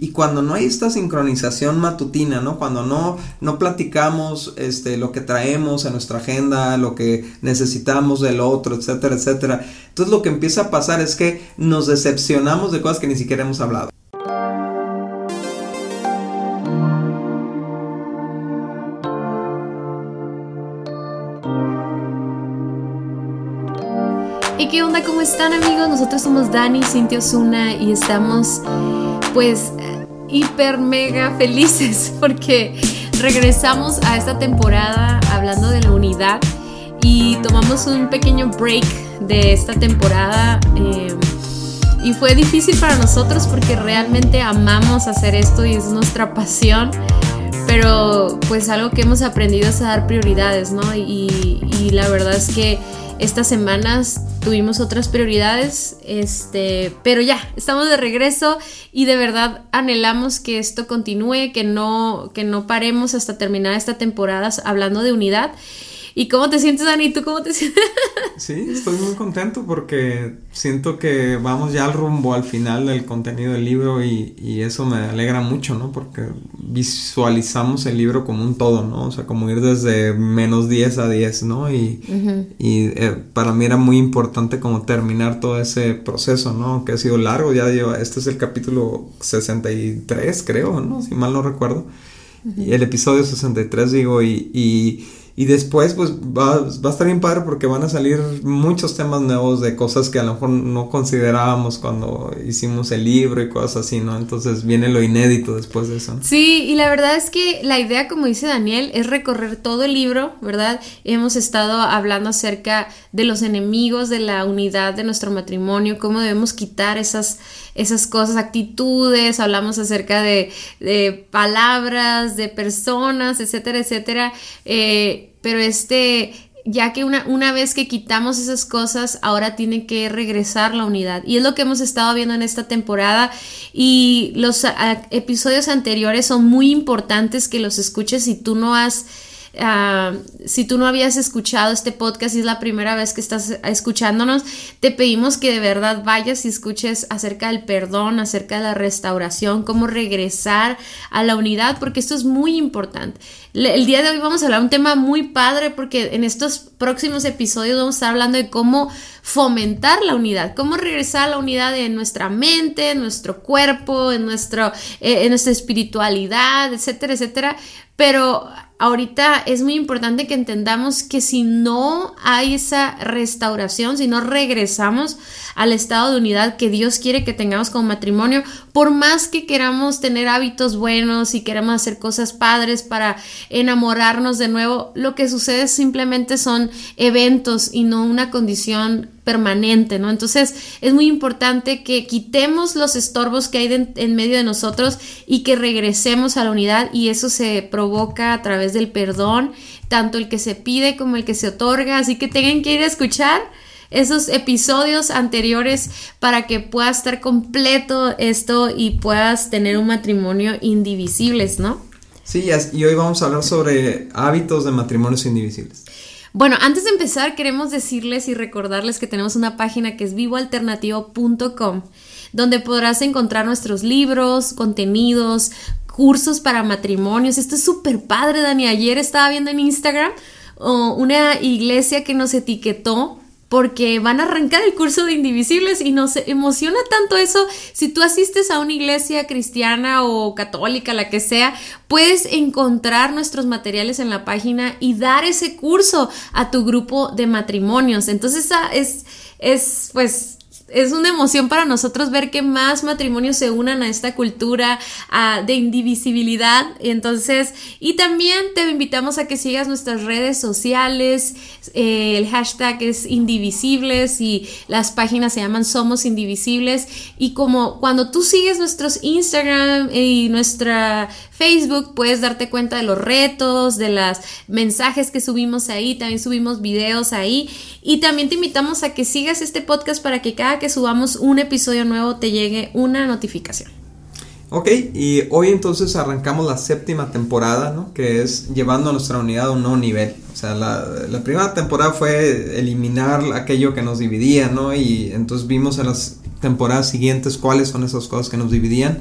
Y cuando no hay esta sincronización matutina, ¿no? Cuando no, no platicamos este, lo que traemos en nuestra agenda, lo que necesitamos del otro, etcétera, etcétera. Entonces lo que empieza a pasar es que nos decepcionamos de cosas que ni siquiera hemos hablado. ¿Y qué onda? ¿Cómo están amigos? Nosotros somos Dani, Cintia Osuna y estamos pues hiper mega felices porque regresamos a esta temporada hablando de la unidad y tomamos un pequeño break de esta temporada eh, y fue difícil para nosotros porque realmente amamos hacer esto y es nuestra pasión pero pues algo que hemos aprendido es a dar prioridades, ¿no? Y, y la verdad es que estas semanas tuvimos otras prioridades, este, pero ya, estamos de regreso y de verdad anhelamos que esto continúe, que no, que no paremos hasta terminar esta temporada hablando de unidad. ¿Y cómo te sientes, Dani? ¿Tú cómo te sientes? Sí, estoy muy contento porque siento que vamos ya al rumbo al final del contenido del libro y, y, eso me alegra mucho, ¿no? Porque visualizamos el libro como un todo, ¿no? O sea, como ir desde menos 10 a 10, ¿no? Y, y eh, para mí era muy importante como terminar todo ese proceso, ¿no? Que ha sido largo, ya lleva, este es el capítulo 63, creo, ¿no? Si mal no recuerdo. Y el episodio 63, digo, y, y y después, pues va, va, a estar bien padre porque van a salir muchos temas nuevos de cosas que a lo mejor no considerábamos cuando hicimos el libro y cosas así, ¿no? Entonces viene lo inédito después de eso. Sí, y la verdad es que la idea, como dice Daniel, es recorrer todo el libro, ¿verdad? Hemos estado hablando acerca de los enemigos de la unidad de nuestro matrimonio, cómo debemos quitar esas esas cosas, actitudes, hablamos acerca de, de palabras, de personas, etcétera, etcétera. Eh, pero este, ya que una, una, vez que quitamos esas cosas, ahora tiene que regresar la unidad. Y es lo que hemos estado viendo en esta temporada. Y los episodios anteriores son muy importantes que los escuches si tú no has Ah, si tú no habías escuchado este podcast y es la primera vez que estás escuchándonos, te pedimos que de verdad vayas y escuches acerca del perdón, acerca de la restauración, cómo regresar a la unidad, porque esto es muy importante. El día de hoy vamos a hablar de un tema muy padre porque en estos próximos episodios vamos a estar hablando de cómo fomentar la unidad, cómo regresar a la unidad en nuestra mente, en nuestro cuerpo, en, nuestro, eh, en nuestra espiritualidad, etcétera, etcétera. Pero ahorita es muy importante que entendamos que si no hay esa restauración, si no regresamos al estado de unidad que Dios quiere que tengamos como matrimonio, por más que queramos tener hábitos buenos y queramos hacer cosas padres para enamorarnos de nuevo, lo que sucede simplemente son eventos y no una condición permanente, ¿no? Entonces es muy importante que quitemos los estorbos que hay en medio de nosotros y que regresemos a la unidad y eso se provoca a través del perdón, tanto el que se pide como el que se otorga, así que tengan que ir a escuchar esos episodios anteriores para que puedas estar completo esto y puedas tener un matrimonio indivisibles, ¿no? Sí, y hoy vamos a hablar sobre hábitos de matrimonios indivisibles. Bueno, antes de empezar queremos decirles y recordarles que tenemos una página que es vivoalternativo.com donde podrás encontrar nuestros libros, contenidos, cursos para matrimonios. Esto es súper padre, Dani. Ayer estaba viendo en Instagram oh, una iglesia que nos etiquetó porque van a arrancar el curso de Indivisibles y nos emociona tanto eso. Si tú asistes a una iglesia cristiana o católica, la que sea, puedes encontrar nuestros materiales en la página y dar ese curso a tu grupo de matrimonios. Entonces, es, es pues es una emoción para nosotros ver que más matrimonios se unan a esta cultura de indivisibilidad. Entonces, y también te invitamos a que sigas nuestras redes sociales. Eh, el hashtag es indivisibles y las páginas se llaman Somos Indivisibles. Y como cuando tú sigues nuestros Instagram y nuestra Facebook, puedes darte cuenta de los retos, de los mensajes que subimos ahí. También subimos videos ahí. Y también te invitamos a que sigas este podcast para que cada que subamos un episodio nuevo te llegue una notificación. Ok, y hoy entonces arrancamos la séptima temporada, ¿no? Que es llevando a nuestra unidad a un nuevo nivel. O sea, la, la, primera temporada fue eliminar aquello que nos dividía, ¿no? Y entonces vimos en las temporadas siguientes cuáles son esas cosas que nos dividían.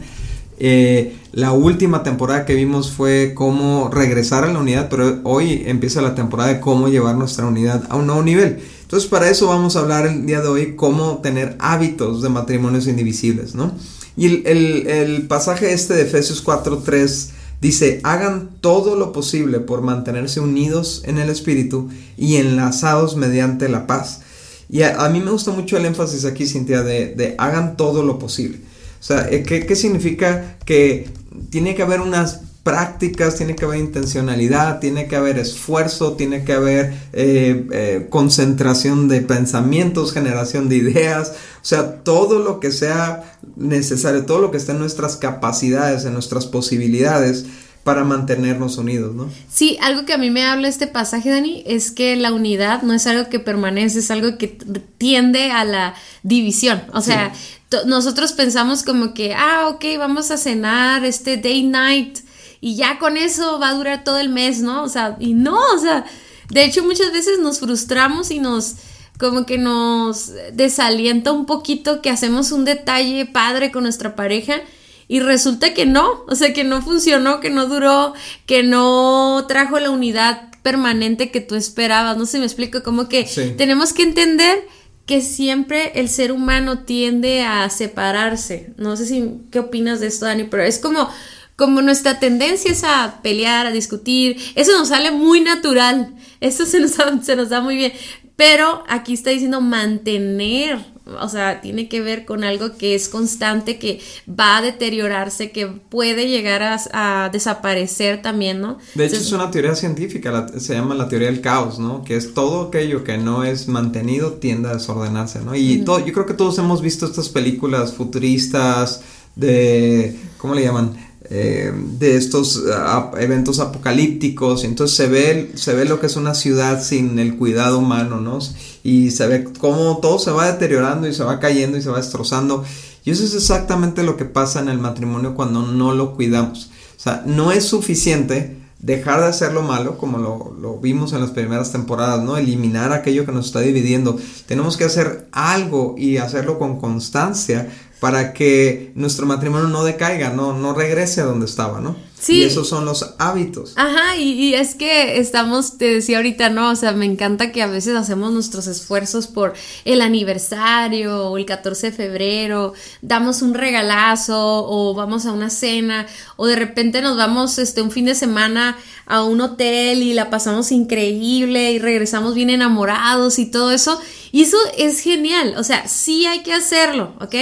Eh, la última temporada que vimos fue cómo regresar a la unidad, pero hoy empieza la temporada de cómo llevar nuestra unidad a un nuevo nivel. Entonces para eso vamos a hablar el día de hoy cómo tener hábitos de matrimonios indivisibles, ¿no? Y el, el pasaje este de Efesios 4.3 dice, hagan todo lo posible por mantenerse unidos en el Espíritu y enlazados mediante la paz. Y a, mí me gusta mucho el énfasis aquí, Cintia, de, de hagan todo lo posible. O sea, eh, ¿qué, ¿qué, significa? Que tiene que haber unas prácticas, tiene que haber intencionalidad, tiene que haber esfuerzo, tiene que haber eh, eh, concentración de pensamientos, generación de ideas, o sea, todo lo que sea necesario, todo lo que esté en nuestras capacidades, en nuestras posibilidades para mantenernos unidos, ¿no? Sí, algo que a mí me habla este pasaje, Dani, es que la unidad no es algo que permanece, es algo que tiende a la división. O sea, nosotros pensamos como que, ah, ok, vamos a cenar este day night y ya con eso va a durar todo el mes, ¿no? O sea, y no, o sea, de hecho muchas veces nos frustramos y nos como que nos desalienta un poquito que hacemos un detalle padre con nuestra pareja y resulta que no, o sea, que no funcionó, que no duró, que no trajo la unidad permanente que tú esperabas, no sé, me explico, como que tenemos que entender que siempre el ser humano tiende a separarse. No sé si qué opinas de esto, Dani, pero es como como nuestra tendencia es a pelear, a discutir, eso nos sale muy natural, eso se nos, se nos da muy bien, pero aquí está diciendo mantener, o sea, tiene que ver con algo que es constante, que va a deteriorarse, que puede llegar a, desaparecer también, ¿no? De hecho, es una teoría científica, se llama la teoría del caos, ¿no? Que es todo aquello que no es mantenido tiende a desordenarse, ¿no? Y todo, yo creo que todos hemos visto estas películas futuristas de, ¿cómo le llaman? Eh, de estos eventos apocalípticos, entonces se ve, se ve lo que es una ciudad sin el cuidado humano, ¿no? Y se ve cómo todo se va deteriorando y se va cayendo y se va destrozando. Y eso es exactamente lo que pasa en el matrimonio cuando no lo cuidamos. O sea, no es suficiente dejar de hacer lo malo, como lo, lo, vimos en las primeras temporadas, ¿no? Eliminar aquello que nos está dividiendo. Tenemos que hacer algo y hacerlo con constancia para que nuestro matrimonio no decaiga, no, no regrese a donde estaba, ¿no? Sí. Y esos son los hábitos. Ajá, y, es que estamos, te decía ahorita, ¿no? O sea, me encanta que a veces hacemos nuestros esfuerzos por el aniversario o el 14 de febrero, damos un regalazo o vamos a una cena o de repente nos vamos este, un fin de semana a un hotel y la pasamos increíble y regresamos bien enamorados y todo eso. Y eso es genial, o sea, sí hay que hacerlo, ¿ok?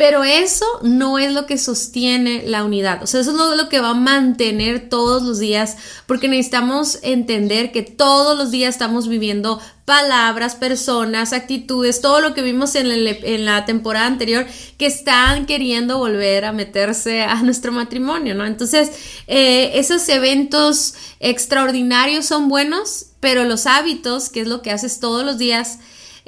Pero eso no es lo que sostiene la unidad. O sea, eso es lo que va a mantener todos los días, porque necesitamos entender que todos los días estamos viviendo palabras, personas, actitudes, todo lo que vimos en, la temporada anterior que están queriendo volver a meterse a nuestro matrimonio, ¿no? Entonces, eh, esos eventos extraordinarios son buenos, pero los hábitos, que es lo que haces todos los días,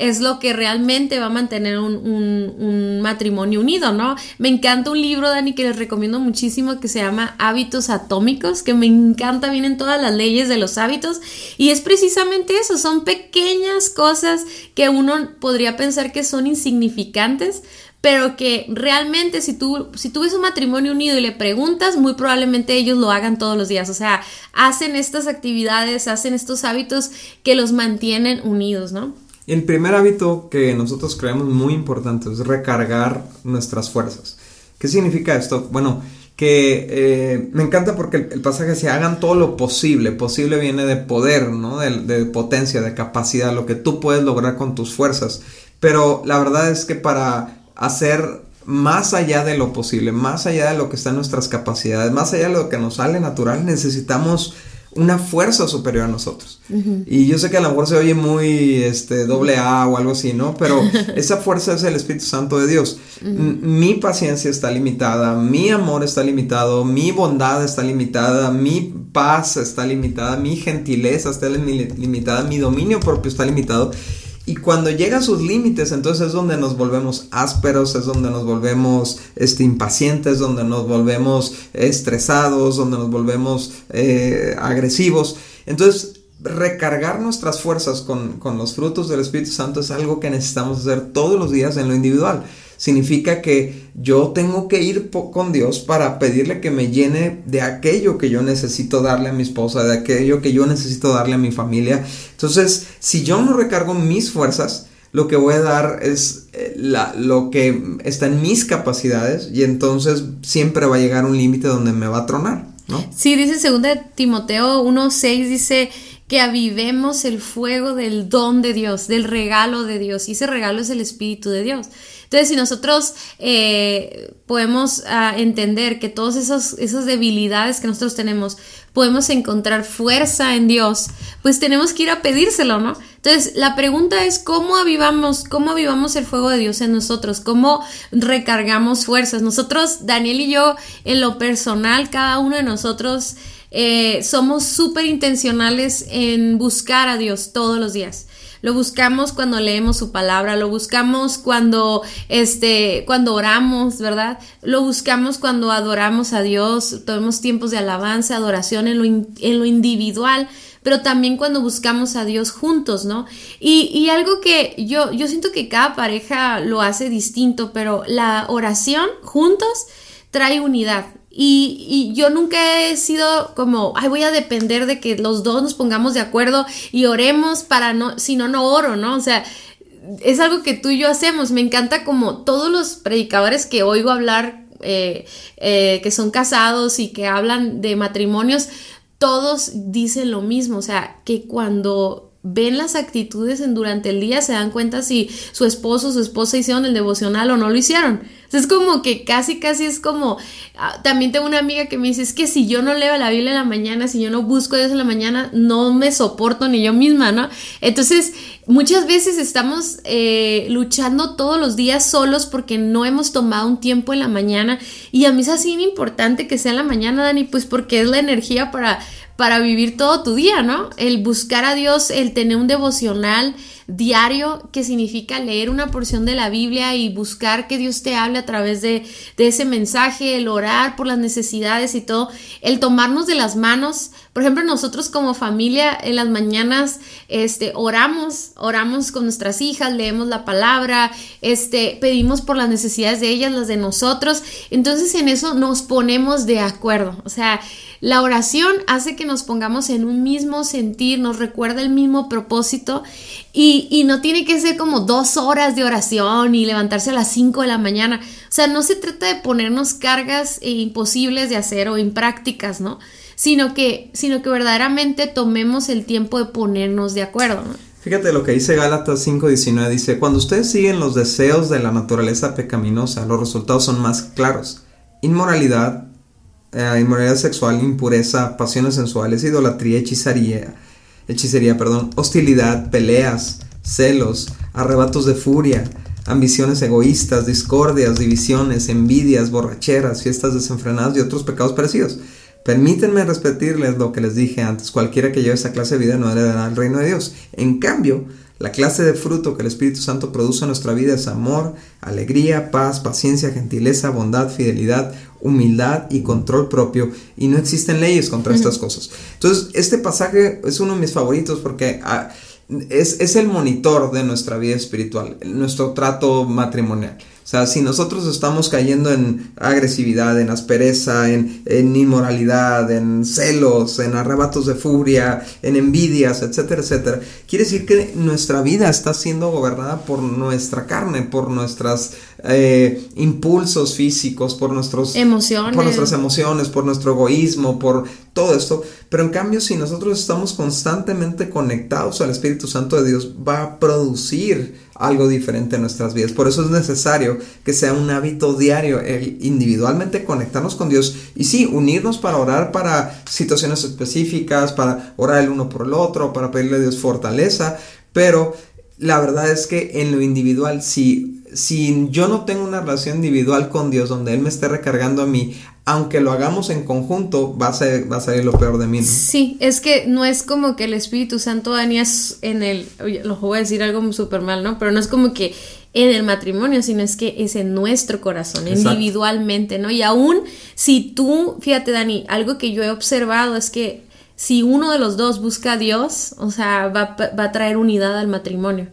es lo que realmente va a mantener un, matrimonio unido, ¿no? Me encanta un libro, Dani, que les recomiendo muchísimo que se llama Hábitos Atómicos, que me encanta, vienen todas las leyes de los hábitos y es precisamente eso, son pequeñas cosas que uno podría pensar que son insignificantes, pero que realmente si tú, si tú ves un matrimonio unido y le preguntas, muy probablemente ellos lo hagan todos los días, o sea, hacen estas actividades, hacen estos hábitos que los mantienen unidos, ¿no? El primer hábito que nosotros creemos muy importante es recargar nuestras fuerzas. ¿Qué significa esto? Bueno, que eh, me encanta porque el, pasaje se hagan todo lo posible. Posible viene de poder, ¿no? De, de, potencia, de capacidad, lo que tú puedes lograr con tus fuerzas. Pero la verdad es que para hacer más allá de lo posible, más allá de lo que está en nuestras capacidades, más allá de lo que nos sale natural, necesitamos una fuerza superior a nosotros. Y yo sé que a lo mejor se oye muy este, doble A o algo así, ¿no? Pero esa fuerza es el Espíritu Santo de Dios. Mi paciencia está limitada, mi amor está limitado, mi bondad está limitada, mi paz está limitada, mi gentileza está limitada, mi dominio propio está limitado. Y cuando llega a sus límites, entonces es donde nos volvemos ásperos, es donde nos volvemos este, impacientes, donde nos volvemos estresados, donde nos volvemos eh, agresivos. Entonces, recargar nuestras fuerzas con, con, los frutos del Espíritu Santo es algo que necesitamos hacer todos los días en lo individual. Significa que yo tengo que ir con Dios para pedirle que me llene de aquello que yo necesito darle a mi esposa, de aquello que yo necesito darle a mi familia. Entonces, si yo no recargo mis fuerzas, lo que voy a dar es eh, lo que está en mis capacidades y entonces siempre va a llegar un límite donde me va a tronar, ¿no? Sí, dice 2 Timoteo 1.6, dice que avivemos el fuego del don de Dios, del regalo de Dios, y ese regalo es el Espíritu de Dios. Entonces, si nosotros eh, podemos ah, entender que todas esas, debilidades que nosotros tenemos, podemos encontrar fuerza en Dios, pues tenemos que ir a pedírselo, ¿no? Entonces, la pregunta es cómo avivamos, cómo avivamos el fuego de Dios en nosotros, cómo recargamos fuerzas. Nosotros, Daniel y yo, en lo personal, cada uno de nosotros eh, somos súper intencionales en buscar a Dios todos los días. Lo buscamos cuando leemos su palabra, lo buscamos cuando, este, cuando oramos, ¿verdad? Lo buscamos cuando adoramos a Dios, tomemos tiempos de alabanza, adoración en lo, en lo individual pero también cuando buscamos a Dios juntos, ¿no? Y, y, algo que yo, yo siento que cada pareja lo hace distinto, pero la oración juntos trae unidad. Y, yo nunca he sido como, ay, voy a depender de que los dos nos pongamos de acuerdo y oremos para no, si no, no oro, ¿no? O sea, es algo que tú y yo hacemos. Me encanta como todos los predicadores que oigo hablar, eh, eh, que son casados y que hablan de matrimonios, todos dicen lo mismo, o sea, que cuando ven las actitudes en durante el día, se dan cuenta si su esposo o su esposa hicieron el devocional o no lo hicieron. es como que casi, casi es como, ah, también tengo una amiga que me dice, es que si yo no leo la Biblia en la mañana, si yo no busco Dios en la mañana, no me soporto ni yo misma, ¿no? Entonces, muchas veces estamos eh, luchando todos los días solos porque no hemos tomado un tiempo en la mañana y a mí es así importante que sea en la mañana, Dani, pues porque es la energía para para vivir todo tu día, ¿no? El buscar a Dios, el tener un devocional diario que significa leer una porción de la Biblia y buscar que Dios te hable a través de, ese mensaje, el orar por las necesidades y todo, el tomarnos de las manos. Por ejemplo, nosotros como familia en las mañanas este, oramos, oramos con nuestras hijas, leemos la palabra, este, pedimos por las necesidades de ellas, las de nosotros. Entonces en eso nos ponemos de acuerdo. O sea, la oración hace que nos pongamos en un mismo sentir, nos recuerda el mismo propósito y, no tiene que ser como dos horas de oración y levantarse a las cinco de la mañana. O sea, no se trata de ponernos cargas imposibles de hacer o imprácticas, ¿no? Sino que, sino que verdaderamente tomemos el tiempo de ponernos de acuerdo. Fíjate lo que dice Gálatas 5:19, dice, cuando ustedes siguen los deseos de la naturaleza pecaminosa, los resultados son más claros. Inmoralidad, eh, inmoralidad sexual, impureza, pasiones sensuales, idolatría, hechicería, hechicería, perdón, hostilidad, peleas, celos, arrebatos de furia, ambiciones egoístas, discordias, divisiones, envidias, borracheras, fiestas desenfrenadas y otros pecados parecidos. Permítanme repetirles lo que les dije antes, cualquiera que lleve esa clase de vida no heredará el reino de Dios. En cambio, la clase de fruto que el Espíritu Santo produce en nuestra vida es amor, alegría, paz, paciencia, gentileza, bondad, fidelidad, humildad y control propio. Y no existen leyes contra estas cosas. Entonces, este pasaje es uno de mis favoritos porque ah, es, es el monitor de nuestra vida espiritual, nuestro trato matrimonial. O sea, si nosotros estamos cayendo en agresividad, en aspereza, en, inmoralidad, en celos, en arrebatos de furia, en envidias, etcétera, etcétera, quiere decir que nuestra vida está siendo gobernada por nuestra carne, por nuestros eh, impulsos físicos, por, nuestros, emociones. por nuestras emociones, por nuestro egoísmo, por todo esto. Pero en cambio, si nosotros estamos constantemente conectados al Espíritu Santo de Dios, va a producir algo diferente en nuestras vidas. Por eso es necesario que sea un hábito diario, el individualmente conectarnos con Dios y sí, unirnos para orar para situaciones específicas, para orar el uno por el otro, para pedirle a Dios fortaleza, pero la verdad es que en lo individual, si, si yo no tengo una relación individual con Dios donde Él me esté recargando a mí, aunque lo hagamos en conjunto, va a, ser, va a salir lo peor de mí. Sí, es que no es como que el Espíritu Santo es en el, lo voy a decir algo súper mal, ¿no? Pero no es como que en el matrimonio, sino es que es en nuestro corazón, individualmente, ¿no? Y aún si tú, fíjate Dani, algo que yo he observado es que si uno de los dos busca a Dios, o sea, va, va a traer unidad al matrimonio.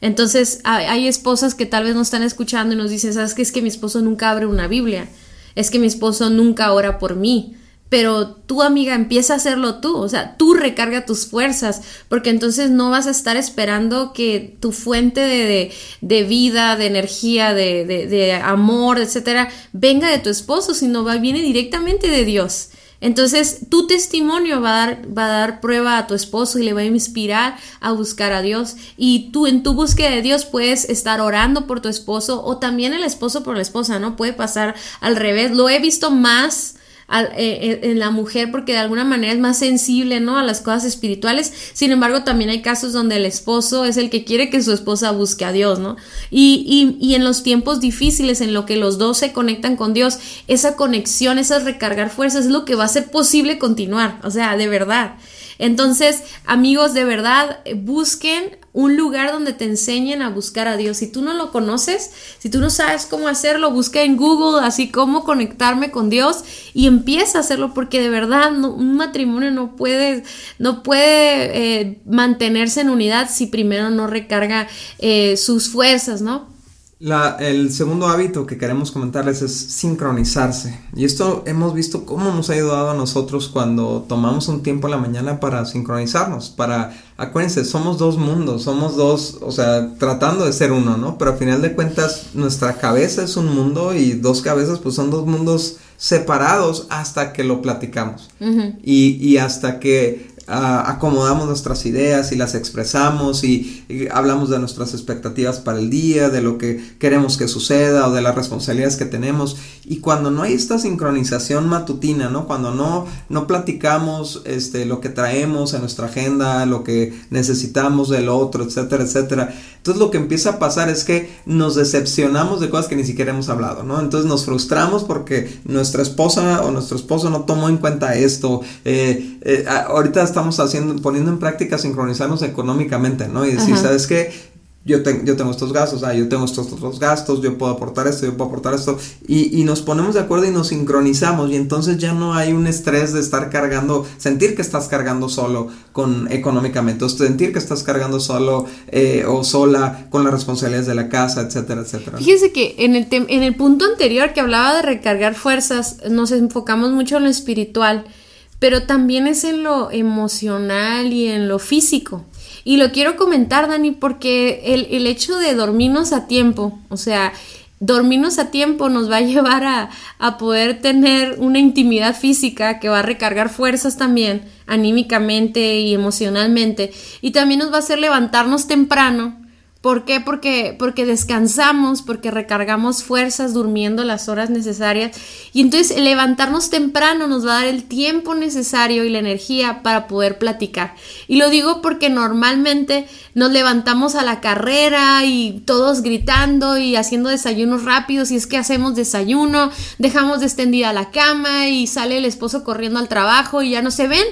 Entonces, hay esposas que tal vez nos están escuchando y nos dicen, ¿sabes qué? Es que mi esposo nunca abre una Biblia. Es que mi esposo nunca ora por mí pero tu amiga empieza a hacerlo tú, o sea, tú recarga tus fuerzas, porque entonces no vas a estar esperando que tu fuente de, de, vida, de energía, de, de, amor, etcétera, venga de tu esposo, sino va, viene directamente de Dios. Entonces, tu testimonio va a, dar, va a dar prueba a tu esposo y le va a inspirar a buscar a Dios. Y tú en tu búsqueda de Dios puedes estar orando por tu esposo o también el esposo por la esposa, ¿no? Puede pasar al revés. Lo he visto más eh, eh, en la mujer porque de alguna manera es más sensible, ¿no? A las cosas espirituales. Sin embargo, también hay casos donde el esposo es el que quiere que su esposa busque a Dios, ¿no? Y, y, y en los tiempos difíciles en lo que los dos se conectan con Dios, esa conexión, esas recargar fuerzas es lo que va a hacer posible continuar, o sea, de verdad. Entonces, amigos, de verdad, busquen un lugar donde te enseñen a buscar a Dios. Si tú no lo conoces, si tú no sabes cómo hacerlo, busca en Google así cómo conectarme con Dios y empieza a hacerlo porque de verdad un matrimonio no puede, no puede eh, mantenerse en unidad si primero no recarga eh, sus fuerzas, ¿no? La, el segundo hábito que queremos comentarles es sincronizarse. Y esto hemos visto cómo nos ha ayudado a nosotros cuando tomamos un tiempo en la mañana para sincronizarnos. Para, acuérdense, somos dos mundos, somos dos, o sea, tratando de ser uno, ¿no? Pero al final de cuentas, nuestra cabeza es un mundo y dos cabezas, pues son dos mundos separados hasta que lo platicamos. y, y hasta que acomodamos nuestras ideas y las expresamos y, hablamos de nuestras expectativas para el día, de lo que queremos que suceda o de las responsabilidades que tenemos. Y cuando no hay esta sincronización matutina, ¿no? Cuando no, no platicamos este, lo que traemos en nuestra agenda, lo que necesitamos del otro, etcétera, etcétera. Entonces lo que empieza a pasar es que nos decepcionamos de cosas que ni siquiera hemos hablado, ¿no? Entonces nos frustramos porque nuestra esposa o nuestro esposo no tomó en cuenta esto. Eh, eh, ahorita estamos haciendo, poniendo en práctica sincronizarnos económicamente, ¿no? Y decir, ¿sabes qué? Yo, yo tengo estos gastos, ah, yo tengo estos otros gastos, yo puedo aportar esto, yo puedo aportar esto, y, y, nos ponemos de acuerdo y nos sincronizamos, y entonces ya no hay un estrés de estar cargando, sentir que estás cargando solo con económicamente, o sentir que estás cargando solo eh, o sola con las responsabilidades de la casa, etcétera, etcétera. Fíjese que en el, en el punto anterior que hablaba de recargar fuerzas, nos enfocamos mucho en lo espiritual pero también es en lo emocional y en lo físico. Y lo quiero comentar, Dani, porque el, hecho de dormirnos a tiempo, o sea, dormirnos a tiempo nos va a llevar a, a, poder tener una intimidad física que va a recargar fuerzas también, anímicamente y emocionalmente. Y también nos va a hacer levantarnos temprano ¿Por qué? Porque, porque descansamos, porque recargamos fuerzas durmiendo las horas necesarias y entonces levantarnos temprano nos va a dar el tiempo necesario y la energía para poder platicar. Y lo digo porque normalmente nos levantamos a la carrera y todos gritando y haciendo desayunos rápidos y es que hacemos desayuno, dejamos de extendida la cama y sale el esposo corriendo al trabajo y ya no se ven.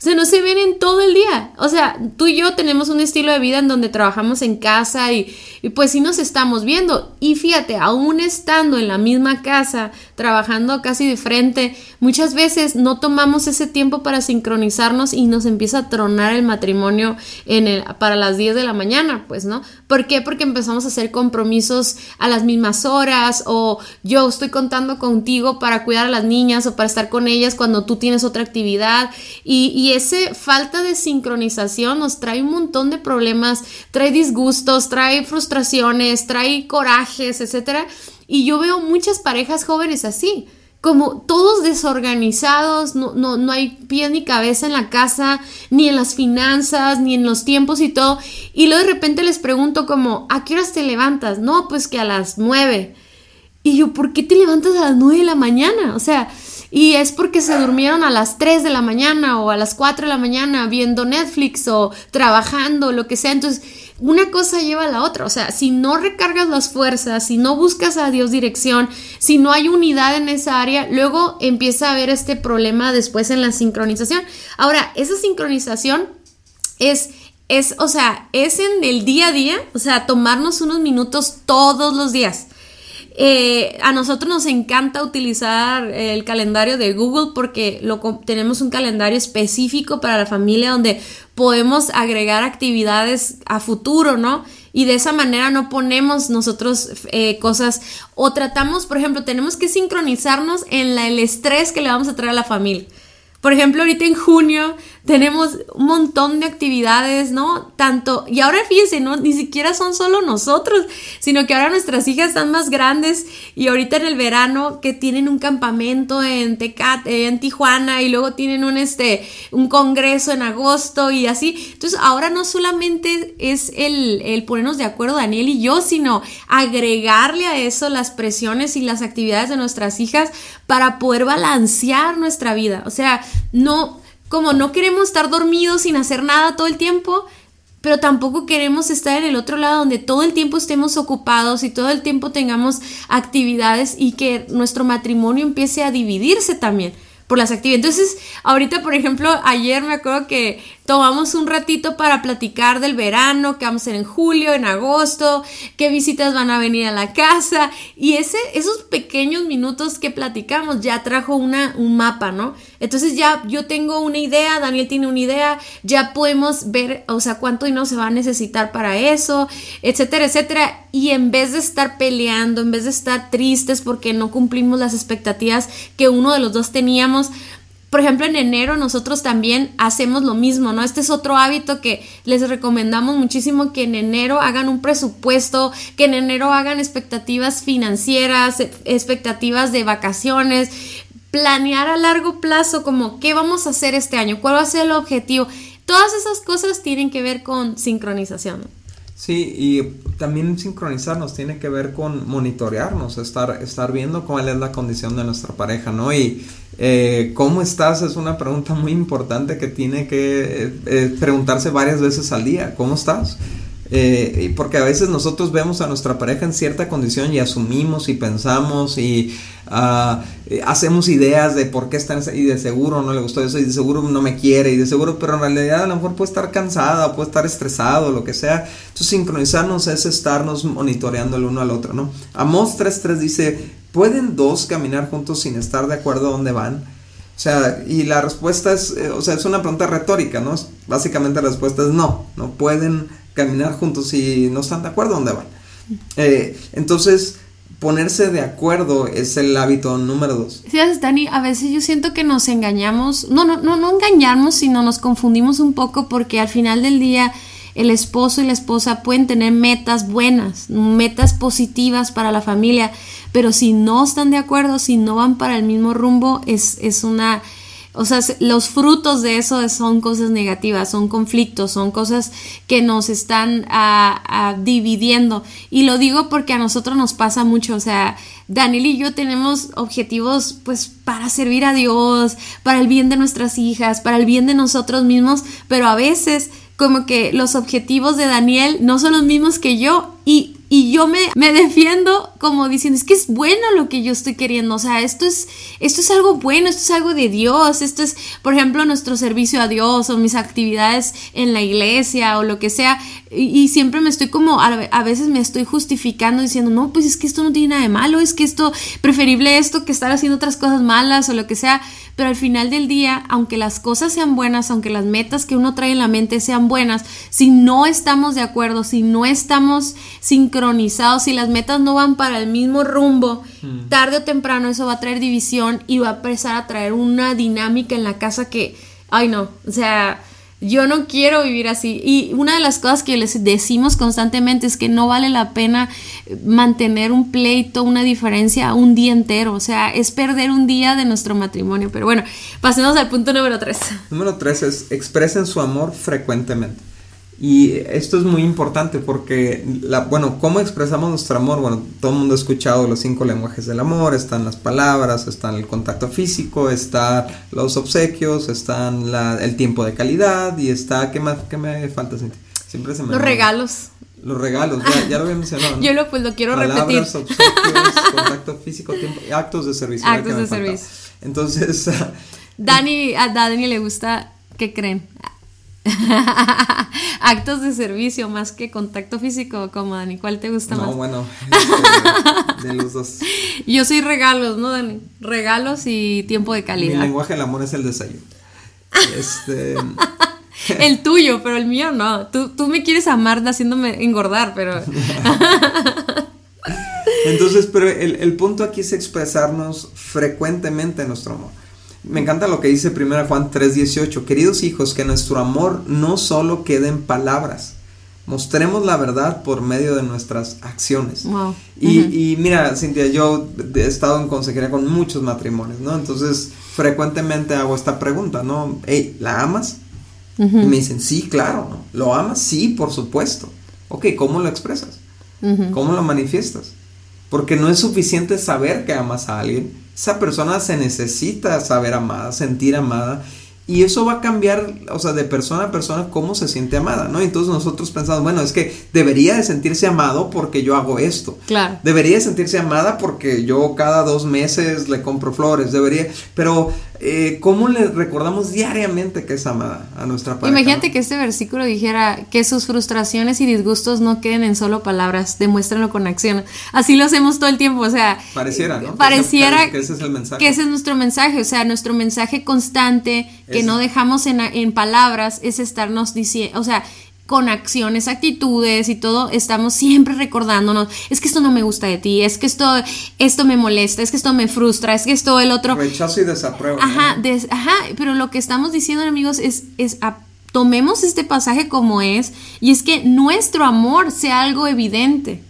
O sea, no se ven en todo el día. O sea, tú y yo tenemos un estilo de vida en donde trabajamos en casa y, y pues sí nos estamos viendo. Y fíjate, aún estando en la misma casa, trabajando casi de frente, muchas veces no tomamos ese tiempo para sincronizarnos y nos empieza a tronar el matrimonio en el, para las 10 de la mañana, pues, ¿no? ¿Por qué? Porque empezamos a hacer compromisos a las mismas horas o yo estoy contando contigo para cuidar a las niñas o para estar con ellas cuando tú tienes otra actividad y, y ese falta de sincronización nos trae un montón de problemas, trae disgustos, trae frustraciones, trae corajes, etc. Y yo veo muchas parejas jóvenes así, como todos desorganizados, no, no, no hay pie ni cabeza en la casa, ni en las finanzas, ni en los tiempos y todo. Y luego de repente les pregunto como, ¿a qué horas te levantas? No, pues que a las nueve. Y yo, ¿por qué te levantas a las nueve de la mañana? O sea, y es porque se durmieron a las 3 de la mañana o a las 4 de la mañana viendo Netflix o trabajando, lo que sea. Entonces, una cosa lleva a la otra. O sea, si no recargas las fuerzas, si no buscas a Dios dirección, si no hay unidad en esa área, luego empieza a haber este problema después en la sincronización. Ahora, esa sincronización es es, o sea, es en el día a día, o sea, tomarnos unos minutos todos los días Eh, a nosotros nos encanta utilizar el calendario de Google porque lo, tenemos un calendario específico para la familia donde podemos agregar actividades a futuro, ¿no? Y de esa manera no ponemos nosotros eh, cosas o tratamos, por ejemplo, tenemos que sincronizarnos en la, el estrés que le vamos a traer a la familia. Por ejemplo, ahorita en junio tenemos un montón de actividades, ¿no? Tanto, y ahora fíjense, ¿no? Ni siquiera son solo nosotros, sino que ahora nuestras hijas están más grandes y ahorita en el verano que tienen un campamento en Tecate, en Tijuana y luego tienen un, este, un congreso en agosto y así. Entonces ahora no solamente es el, el ponernos de acuerdo Daniel y yo, sino agregarle a eso las presiones y las actividades de nuestras hijas para poder balancear nuestra vida. O sea, no como no queremos estar dormidos sin hacer nada todo el tiempo, pero tampoco queremos estar en el otro lado donde todo el tiempo estemos ocupados y todo el tiempo tengamos actividades y que nuestro matrimonio empiece a dividirse también por las actividades. Entonces, ahorita, por ejemplo, ayer me acuerdo que tomamos un ratito para platicar del verano, que vamos a hacer en julio, en agosto, qué visitas van a venir a la casa. Y ese, esos pequeños minutos que platicamos ya trajo una, un mapa, ¿no? Entonces ya yo tengo una idea, Daniel tiene una idea, ya podemos ver, o sea, cuánto dinero se va a necesitar para eso, etcétera, etcétera. Y en vez de estar peleando, en vez de estar tristes porque no cumplimos las expectativas que uno de los dos teníamos, por ejemplo, en enero nosotros también hacemos lo mismo, ¿no? Este es otro hábito que les recomendamos muchísimo que en enero hagan un presupuesto, que en enero hagan expectativas financieras, expectativas de vacaciones, planear a largo plazo como qué vamos a hacer este año, cuál va a ser el objetivo. Todas esas cosas tienen que ver con sincronización. Sí, y también sincronizarnos tiene que ver con monitorearnos, estar, estar viendo cuál es la condición de nuestra pareja, ¿no? Y eh, ¿cómo estás? Es una pregunta muy importante que tiene que eh, eh, preguntarse varias veces al día. ¿Cómo estás? Porque a veces nosotros vemos a nuestra pareja en cierta condición y asumimos y pensamos y ah, hacemos ideas de por qué está y de seguro no le gustó eso y de seguro no me quiere y de seguro, pero en realidad a lo mejor puede estar cansada, puede estar estresado, lo que sea. Entonces sincronizarnos es estarnos monitoreando el uno al otro, ¿no? Amos 3.3 dice, ¿Pueden dos caminar juntos sin estar de acuerdo dónde van? O sea, y la respuesta es, eh, o sea, es una pregunta retórica, ¿no? Básicamente la respuesta es no, no pueden caminar juntos si no están de acuerdo dónde van. Eh, entonces, ponerse de acuerdo es el hábito número dos. Sí, Dani, a veces yo siento que nos engañamos, no, no, no, no engañamos, sino nos confundimos un poco porque al final del día el esposo y la esposa pueden tener metas buenas, metas positivas para la familia, pero si no están de acuerdo, si no van para el mismo rumbo, es, es una... O sea, los frutos de eso son cosas negativas, son conflictos, son cosas que nos están dividiendo. Y lo digo porque a nosotros nos pasa mucho, o sea, Daniel y yo tenemos objetivos pues para servir a Dios, para el bien de nuestras hijas, para el bien de nosotros mismos, pero a veces como que los objetivos de Daniel no son los mismos que yo y, y yo me, me, defiendo como diciendo, es que es bueno lo que yo estoy queriendo, o sea, esto es, esto es algo bueno, esto es algo de Dios, esto es, por ejemplo, nuestro servicio a Dios o mis actividades en la iglesia o lo que sea, y, siempre me estoy como, a, a, veces me estoy justificando diciendo, no, pues es que esto no tiene nada de malo, es que esto, preferible esto que estar haciendo otras cosas malas o lo que sea, pero al final del día, aunque las cosas sean buenas, aunque las metas que uno trae en la mente sean buenas, si no estamos de acuerdo, si no estamos sincronizados, si las metas no van para el mismo rumbo, hmm. tarde o temprano eso va a traer división y va a empezar a traer una dinámica en la casa que, ay no, o sea, yo no quiero vivir así. Y una de las cosas que les decimos constantemente es que no vale la pena mantener un pleito, una diferencia un día entero. O sea, es perder un día de nuestro matrimonio. Pero bueno, pasemos al punto número tres. Número tres es expresen su amor frecuentemente. Y esto es muy importante porque, la, bueno, ¿cómo expresamos nuestro amor? Bueno, todo el mundo ha escuchado los cinco lenguajes del amor, están las palabras, están el contacto físico, están los obsequios, están el tiempo de calidad y está, ¿qué más, qué me falta? Siempre se me... Los regalos. Los regalos, ya, lo había mencionado. Yo lo, pues, lo quiero Palabras, repetir. obsequios, contacto físico, tiempo, actos de servicio. Actos de servicio. Entonces... Dani, a Dani le gusta, ¿qué creen? Actos de servicio más que contacto físico, como Dani, ¿cuál te gusta más? No, bueno, este, de los dos. Yo soy regalos, ¿no, Dani? Regalos y tiempo de calidad. Mi lenguaje del amor es el desayuno. Este. el tuyo, pero el mío no. Tú, tú me quieres amar haciéndome engordar, pero. Entonces, pero el, el, punto aquí es expresarnos frecuentemente nuestro amor. Me encanta lo que dice 1 Juan 3:18. Queridos hijos, que nuestro amor no solo quede en palabras. Mostremos la verdad por medio de nuestras acciones. Y, y, mira, Cintia, yo he estado en consejería con muchos matrimonios, ¿no? Entonces, frecuentemente hago esta pregunta, ¿no? Hey, ¿la amas? Y me dicen, sí, claro, ¿no? ¿Lo amas? Sí, por supuesto. Ok, ¿cómo lo expresas? ¿Cómo lo manifiestas? Porque no es suficiente saber que amas a alguien. Esa persona se necesita saber amada, sentir amada. Y eso va a cambiar, o sea, de persona a persona cómo se siente amada, ¿no? Entonces nosotros pensamos, bueno, es que debería de sentirse amado porque yo hago esto. Claro. Debería de sentirse amada porque yo cada dos meses le compro flores. Debería, pero eh, ¿cómo le recordamos diariamente que es amada a nuestra pareja? Imagínate que este versículo dijera que sus frustraciones y disgustos no queden en solo palabras, demuéstrenlo con acción. Así lo hacemos todo el tiempo, o sea. Pareciera, ¿no? Pareciera que ese es el mensaje. Que ese es nuestro mensaje, o sea, nuestro mensaje constante que no dejamos en, en palabras es estarnos diciendo, o sea, con acciones, actitudes y todo, estamos siempre recordándonos, es que esto no me gusta de ti, es que esto, esto me molesta, es que esto me frustra, es que esto, el otro... Rechazo y desapruebo. Ajá, ajá, pero lo que estamos diciendo amigos es, es tomemos este pasaje como es y es que nuestro amor sea algo evidente.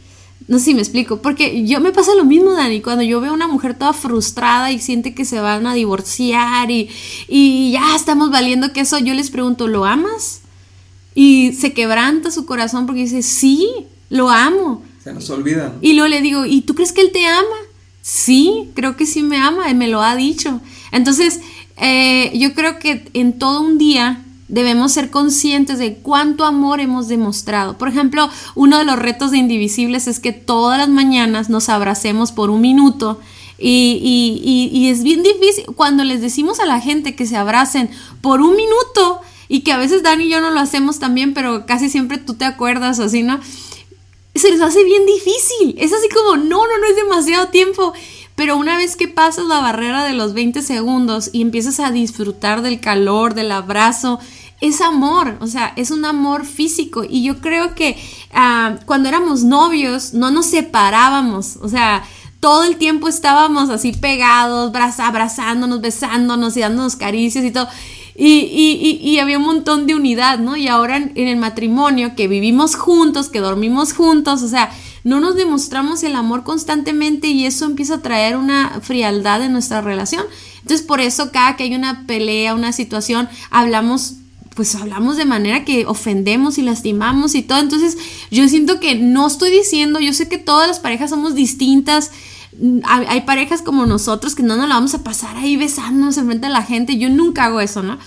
No sé si me explico, porque yo me pasa lo mismo, Dani, cuando yo veo a una mujer toda frustrada y siente que se van a divorciar y, y ya estamos valiendo que eso, yo les pregunto, ¿lo amas? Y se quebranta su corazón porque dice, sí, lo amo. Se nos olvida. Y luego le digo, ¿y tú crees que él te ama? Sí, creo que sí me ama, y me lo ha dicho. Entonces, eh, yo creo que en todo un día debemos ser conscientes de cuánto amor hemos demostrado. Por ejemplo, uno de los retos de Indivisibles es que todas las mañanas nos abracemos por un minuto. Y, y, y, y es bien difícil cuando les decimos a la gente que se abracen por un minuto, y que a veces Dani y yo no lo hacemos también, pero casi siempre tú te acuerdas así, ¿no? Se les hace bien difícil. Es así como, no, no, no es demasiado tiempo. Pero una vez que pasas la barrera de los 20 segundos y empiezas a disfrutar del calor, del abrazo, es amor, o sea, es un amor físico. Y yo creo que ah, cuando éramos novios no nos separábamos, o sea, todo el tiempo estábamos así pegados, abrazándonos, besándonos y dándonos caricias y todo. Y, había un montón de unidad, ¿no? Y ahora en, el matrimonio, que vivimos juntos, que dormimos juntos, o sea, no nos demostramos el amor constantemente y eso empieza a traer una frialdad en nuestra relación. Entonces, por eso cada que hay una pelea, una situación, hablamos pues hablamos de manera que ofendemos y lastimamos y todo. Entonces, yo siento que no estoy diciendo, yo sé que todas las parejas somos distintas, hay, parejas como nosotros que no nos la vamos a pasar ahí besándonos enfrente de la gente. Yo nunca hago eso, ¿no?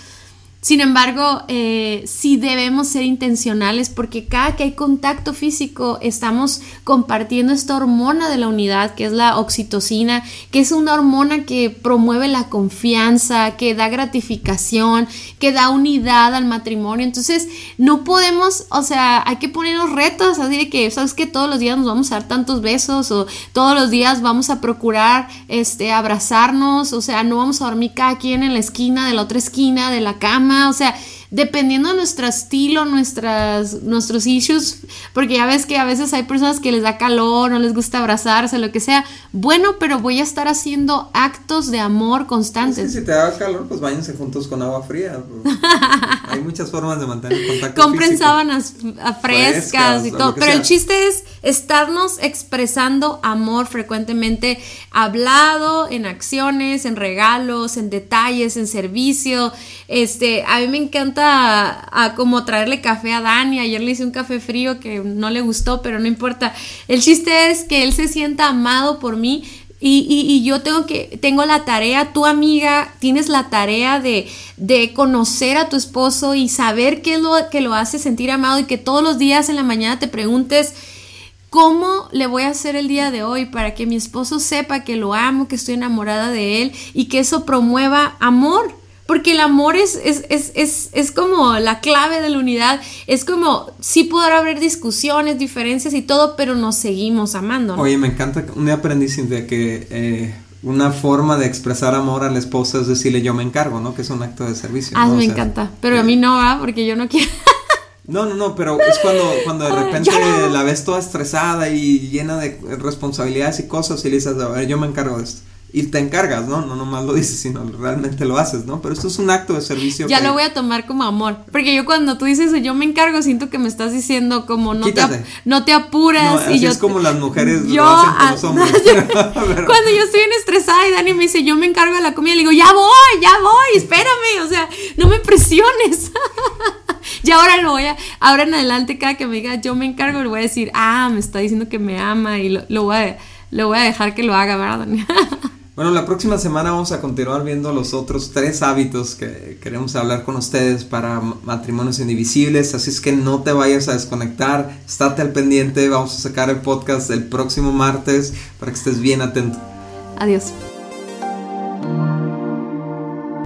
Sin embargo, eh, sí debemos ser intencionales porque cada que hay contacto físico estamos compartiendo esta hormona de la unidad que es la oxitocina, que es una hormona que promueve la confianza, que da gratificación, que da unidad al matrimonio. Entonces, no podemos, o sea, hay que ponernos retos, así de que, ¿sabes que Todos los días nos vamos a dar tantos besos o todos los días vamos a procurar este, abrazarnos, o sea, no vamos a dormir cada quien en la esquina de la otra esquina de la cama o sea, dependiendo de nuestro estilo, nuestras, nuestros issues, porque ya ves que a veces hay personas que les da calor, no les gusta abrazarse, lo que sea. Bueno, pero voy a estar haciendo actos de amor constantes. si te da calor, pues váyanse juntos con agua fría. Hay muchas formas de mantener contacto. Compren sábanas frescas, y todo. Pero el chiste es estarnos expresando amor frecuentemente, hablado, en acciones, en regalos, en detalles, en servicio. Este, a mí me encanta a, como traerle café a Dani. Ayer le hice un café frío que no le gustó, pero no importa. El chiste es que él se sienta amado por mí. Y, yo tengo que, tengo la tarea, tu amiga, tienes la tarea de, de conocer a tu esposo y saber qué es lo que lo hace sentir amado y que todos los días en la mañana te preguntes, ¿Cómo le voy a hacer el día de hoy para que mi esposo sepa que lo amo, que estoy enamorada de él y que eso promueva amor? Porque el amor es, es, es, es, es como la clave de la unidad, es como, sí podrá haber discusiones, diferencias y todo, pero nos seguimos amando. Oye, me encanta, un día aprendí de que... Eh, una forma de expresar amor a la esposa es decirle yo me encargo, ¿no? Que es un acto de servicio. Ah, me encanta. Pero a mí no, va Porque yo no quiero. No, no, no, pero es cuando, cuando de repente la ves toda estresada y llena de responsabilidades y cosas y le dices, a ver, yo me encargo de esto y te encargas, ¿no? No nomás lo dices, sino realmente lo haces, ¿no? Pero esto es un acto de servicio. Ya lo voy a tomar como amor. Porque yo cuando tú dices yo me encargo, siento que me estás diciendo como no, te, no te apuras. y yo es como las mujeres lo hacen con los hombres. cuando yo estoy estresada y Dani me dice yo me encargo de la comida, le digo ya voy, ya voy, espérame. O sea, no me presiones. y ahora lo voy a, ahora en adelante, cada que me diga yo me encargo, le voy a decir, ah, me está diciendo que me ama y lo, lo voy a, lo voy a dejar que lo haga, ¿verdad, Bueno, la próxima semana vamos a continuar viendo los otros tres hábitos que queremos hablar con ustedes para matrimonios indivisibles, así es que no te vayas a desconectar, estate al pendiente, vamos a sacar el podcast el próximo martes para que estés bien atento. Adiós.